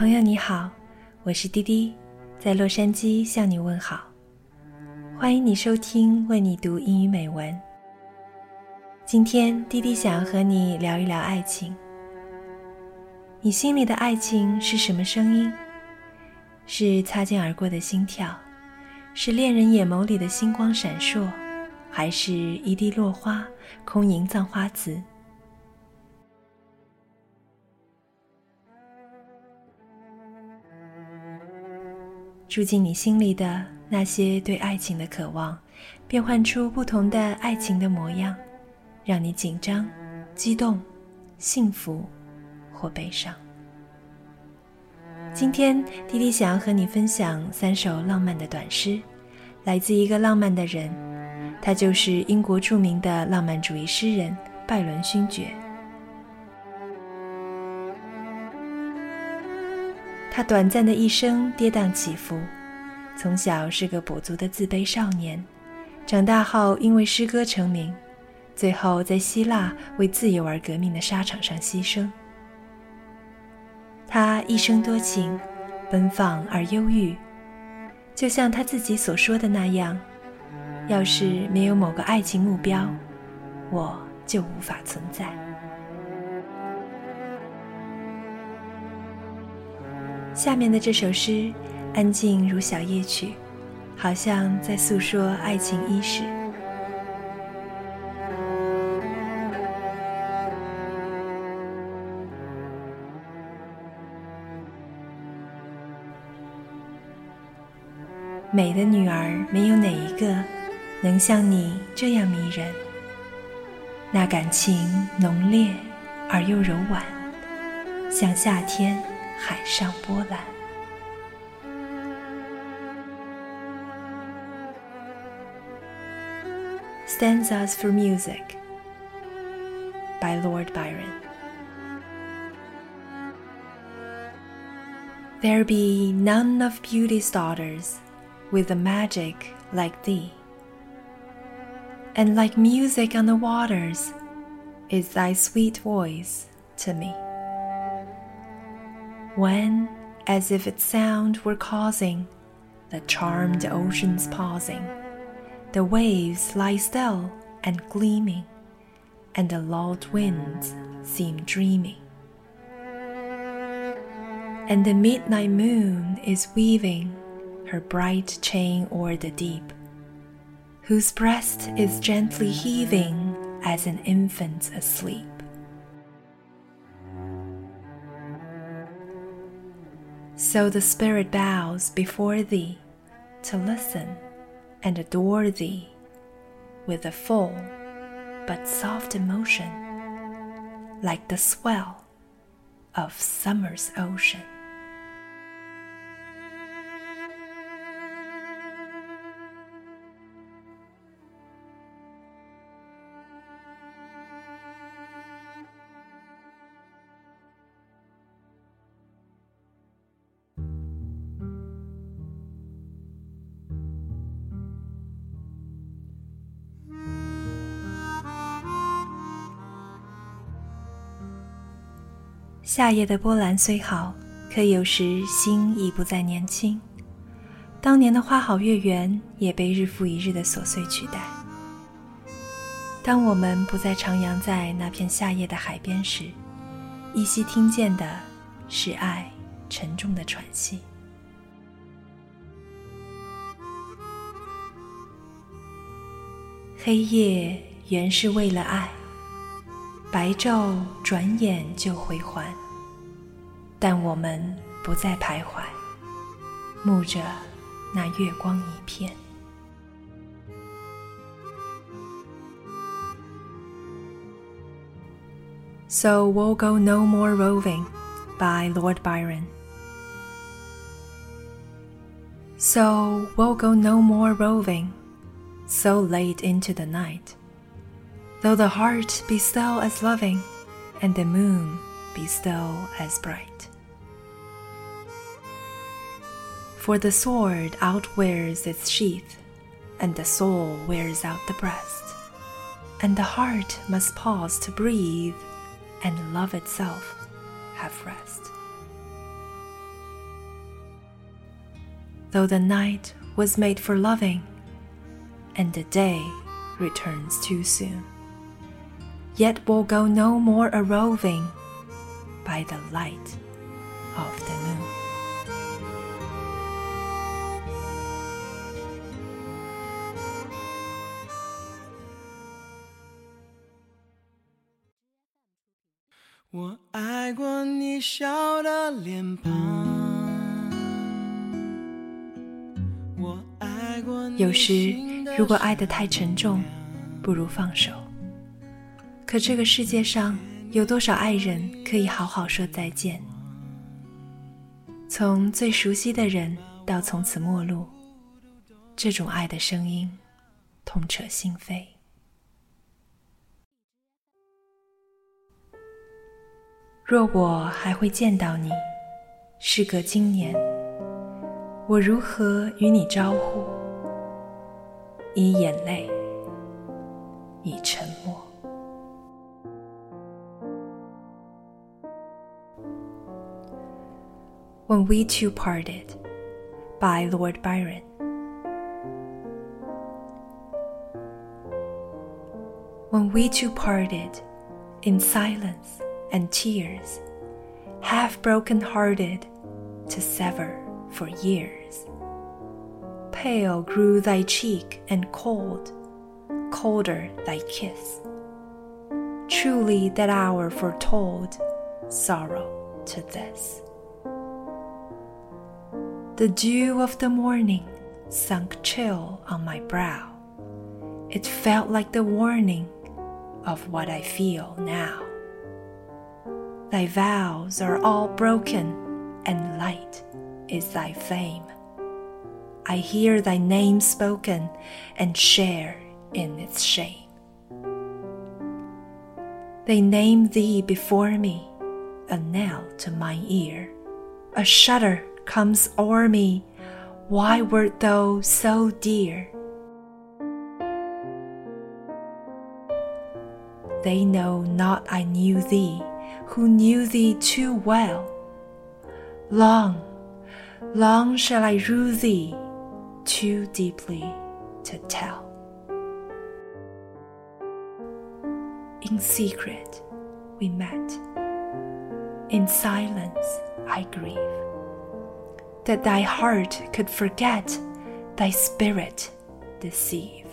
朋友你好，我是滴滴，在洛杉矶向你问好。欢迎你收听为你读英语美文。今天滴滴想要和你聊一聊爱情。你心里的爱情是什么声音？是擦肩而过的心跳，是恋人眼眸里的星光闪烁，还是一地落花，空吟葬花词？住进你心里的那些对爱情的渴望，变换出不同的爱情的模样，让你紧张、激动、幸福或悲伤。今天，弟弟想要和你分享三首浪漫的短诗，来自一个浪漫的人，他就是英国著名的浪漫主义诗人拜伦勋爵。他短暂的一生跌宕起伏，从小是个跛足的自卑少年，长大后因为诗歌成名，最后在希腊为自由而革命的沙场上牺牲。他一生多情，奔放而忧郁，就像他自己所说的那样：“要是没有某个爱情目标，我就无法存在。”下面的这首诗，安静如小夜曲，好像在诉说爱情伊始。美的女儿，没有哪一个能像你这样迷人。那感情浓烈而又柔婉，像夏天。海上波澜。Stanzas for Music by Lord Byron. There be none of beauty's daughters with a magic like thee, and like music on the waters is thy sweet voice to me when, as if its sound were causing the charmed ocean's pausing, the waves lie still and gleaming, and the lulled winds seem dreaming. And the midnight moon is weaving her bright chain o'er the deep, whose breast is gently heaving as an infant asleep. So the spirit bows before thee to listen and adore thee with a full but soft emotion, like the swell of summer's ocean. “夏夜的波澜虽好，可有时心已不再年轻。当年的花好月圆，也被日复一日的琐碎取代。当我们不再徜徉在那片夏夜的海边时，依稀听见的是爱沉重的喘息。黑夜原是为了爱，白昼转眼就回还。但我们不再徘徊，沐着那月光一片。So we'll go no more roving by Lord Byron. So we'll go no more roving so late into the night. Though the heart be still as loving and the moon be still as bright. For the sword outwears its sheath, and the soul wears out the breast, and the heart must pause to breathe, and love itself have rest. though the night was made for loving, and the day returns too soon. Yet we'll go no more a roving by the light of the moon. 我爱过你笑的脸庞，我爱过你有时，如果爱得太沉重，不如放手。可这个世界上有多少爱人可以好好说再见？从最熟悉的人到从此陌路，这种爱的声音，痛彻心扉。若我还会见到你，事隔今年，我如何与你招呼？以眼泪，以沉默。When We Two Parted by Lord Byron. When we two parted in silence and tears, half broken hearted to sever for years. Pale grew thy cheek and cold, colder thy kiss. Truly that hour foretold sorrow to this. The dew of the morning sunk chill on my brow. It felt like the warning of what I feel now. Thy vows are all broken, and light is thy fame. I hear thy name spoken and share in its shame. They name thee before me, a knell to mine ear. A shudder comes o'er me. Why wert thou so dear? They know not I knew thee who knew thee too well. Long, long shall I rue thee too deeply to tell. In secret we met, in silence I grieve that thy heart could forget, thy spirit deceive.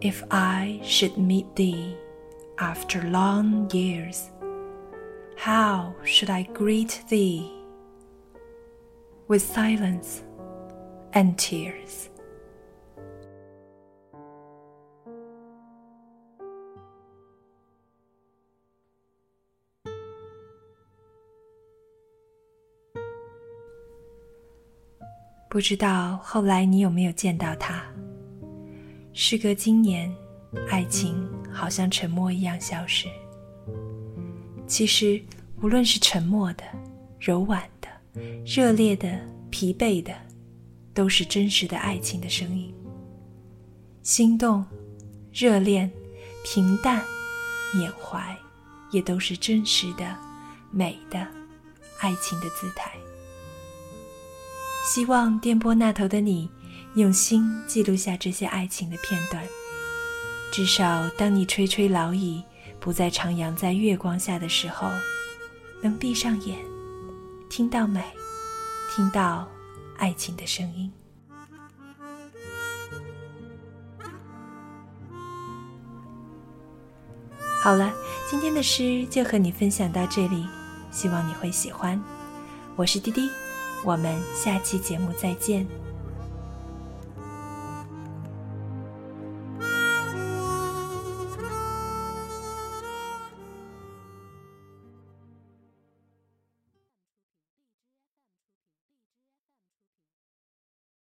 If I should meet thee after long years, how should I greet thee? With silence and tears. 不知道后来你有没有见到他？时隔今年， 爱情好像沉默一样消失。其实，无论是沉默的、柔婉的、热烈的、疲惫的，都是真实的爱情的声音。心动、热恋、平淡、缅怀，也都是真实的、美的爱情的姿态。希望电波那头的你，用心记录下这些爱情的片段。至少当你垂垂老矣，不再徜徉在月光下的时候，能闭上眼，听到美，听到爱情的声音。好了，今天的诗就和你分享到这里，希望你会喜欢。我是滴滴。我们下期节目再见。